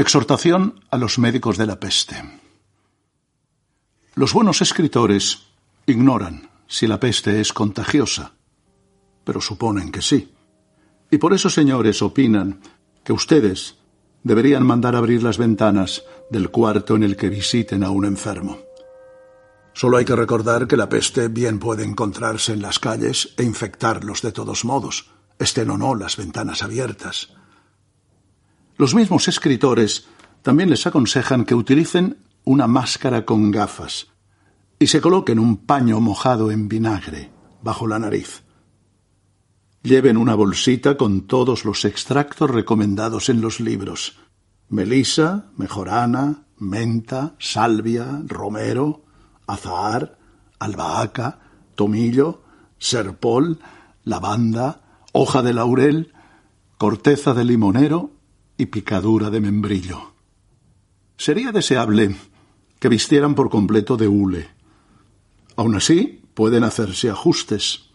Exhortación a los médicos de la peste. Los buenos escritores ignoran si la peste es contagiosa, pero suponen que sí. Y por eso, señores, opinan que ustedes deberían mandar abrir las ventanas del cuarto en el que visiten a un enfermo. Solo hay que recordar que la peste bien puede encontrarse en las calles e infectarlos de todos modos, estén o no las ventanas abiertas. Los mismos escritores también les aconsejan que utilicen una máscara con gafas y se coloquen un paño mojado en vinagre bajo la nariz. Lleven una bolsita con todos los extractos recomendados en los libros. Melisa, mejorana, menta, salvia, romero, azahar, albahaca, tomillo, serpol, lavanda, hoja de laurel, corteza de limonero y picadura de membrillo. Sería deseable que vistieran por completo de hule. Aun así, pueden hacerse ajustes,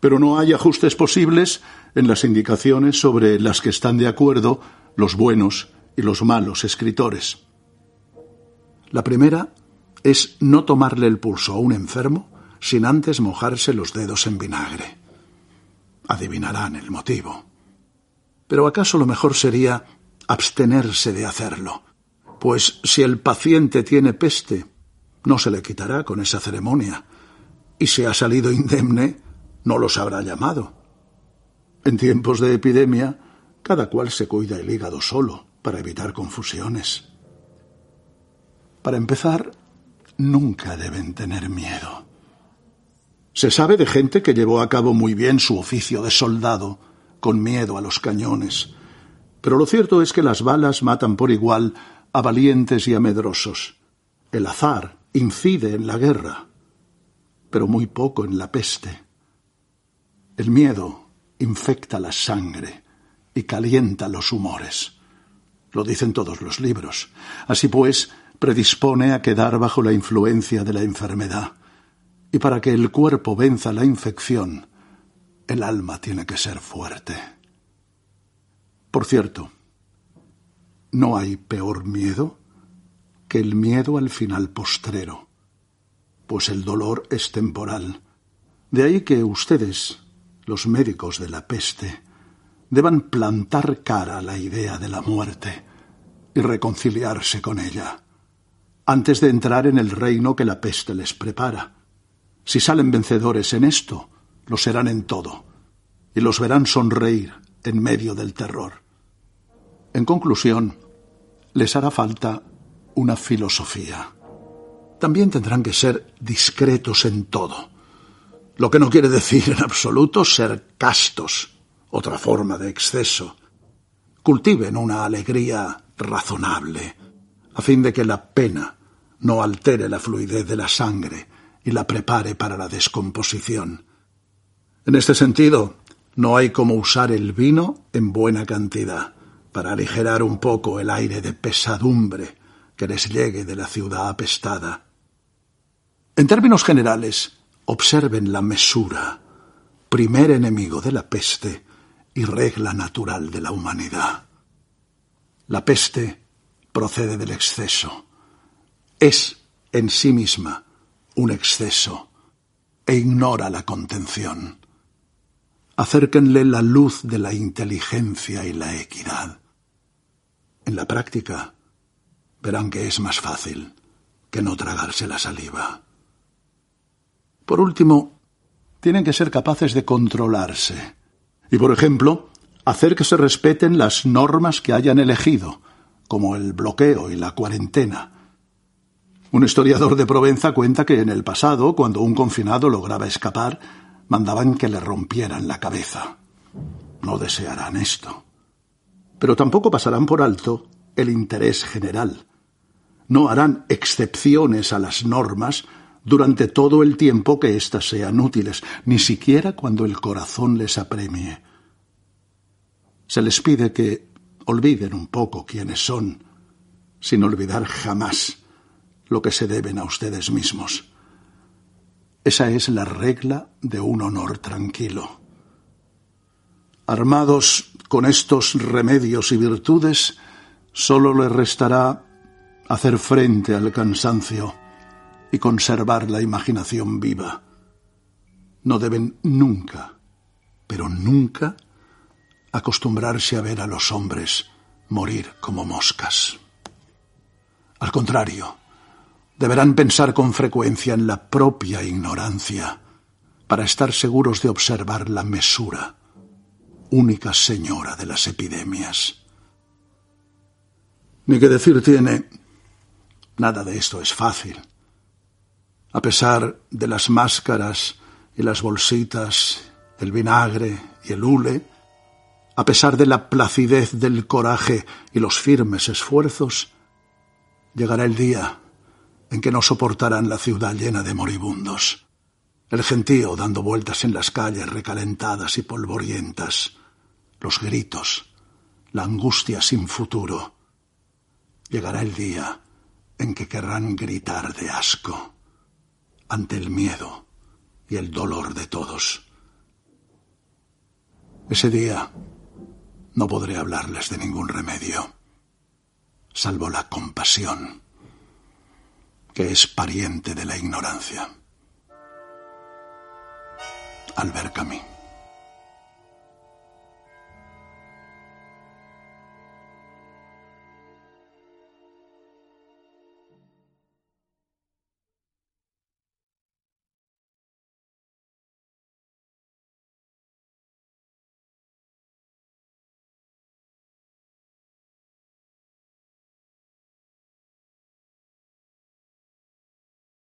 pero no hay ajustes posibles en las indicaciones sobre las que están de acuerdo los buenos y los malos escritores. La primera es no tomarle el pulso a un enfermo sin antes mojarse los dedos en vinagre. Adivinarán el motivo. Pero acaso lo mejor sería abstenerse de hacerlo, pues si el paciente tiene peste, no se le quitará con esa ceremonia, y si ha salido indemne, no los habrá llamado. En tiempos de epidemia, cada cual se cuida el hígado solo, para evitar confusiones. Para empezar, nunca deben tener miedo. Se sabe de gente que llevó a cabo muy bien su oficio de soldado, con miedo a los cañones, pero lo cierto es que las balas matan por igual a valientes y a medrosos. El azar incide en la guerra, pero muy poco en la peste. El miedo infecta la sangre y calienta los humores. Lo dicen todos los libros. Así pues, predispone a quedar bajo la influencia de la enfermedad. Y para que el cuerpo venza la infección, el alma tiene que ser fuerte. Por cierto, no hay peor miedo que el miedo al final postrero, pues el dolor es temporal. De ahí que ustedes, los médicos de la peste, deban plantar cara a la idea de la muerte y reconciliarse con ella, antes de entrar en el reino que la peste les prepara. Si salen vencedores en esto, lo serán en todo, y los verán sonreír en medio del terror. En conclusión, les hará falta una filosofía. También tendrán que ser discretos en todo, lo que no quiere decir en absoluto ser castos, otra forma de exceso. Cultiven una alegría razonable, a fin de que la pena no altere la fluidez de la sangre y la prepare para la descomposición. En este sentido, no hay como usar el vino en buena cantidad para aligerar un poco el aire de pesadumbre que les llegue de la ciudad apestada. En términos generales, observen la mesura, primer enemigo de la peste y regla natural de la humanidad. La peste procede del exceso. Es en sí misma un exceso e ignora la contención acérquenle la luz de la inteligencia y la equidad. En la práctica verán que es más fácil que no tragarse la saliva. Por último, tienen que ser capaces de controlarse y, por ejemplo, hacer que se respeten las normas que hayan elegido, como el bloqueo y la cuarentena. Un historiador de Provenza cuenta que en el pasado, cuando un confinado lograba escapar, mandaban que le rompieran la cabeza. No desearán esto. Pero tampoco pasarán por alto el interés general. No harán excepciones a las normas durante todo el tiempo que éstas sean útiles, ni siquiera cuando el corazón les apremie. Se les pide que olviden un poco quiénes son, sin olvidar jamás lo que se deben a ustedes mismos. Esa es la regla de un honor tranquilo. Armados con estos remedios y virtudes, sólo les restará hacer frente al cansancio y conservar la imaginación viva. No deben nunca, pero nunca, acostumbrarse a ver a los hombres morir como moscas. Al contrario, deberán pensar con frecuencia en la propia ignorancia para estar seguros de observar la mesura, única señora de las epidemias. Ni que decir tiene, nada de esto es fácil. A pesar de las máscaras y las bolsitas, el vinagre y el hule, a pesar de la placidez del coraje y los firmes esfuerzos, llegará el día en que no soportarán la ciudad llena de moribundos, el gentío dando vueltas en las calles recalentadas y polvorientas, los gritos, la angustia sin futuro. Llegará el día en que querrán gritar de asco ante el miedo y el dolor de todos. Ese día no podré hablarles de ningún remedio, salvo la compasión que es pariente de la ignorancia. Albert Camus.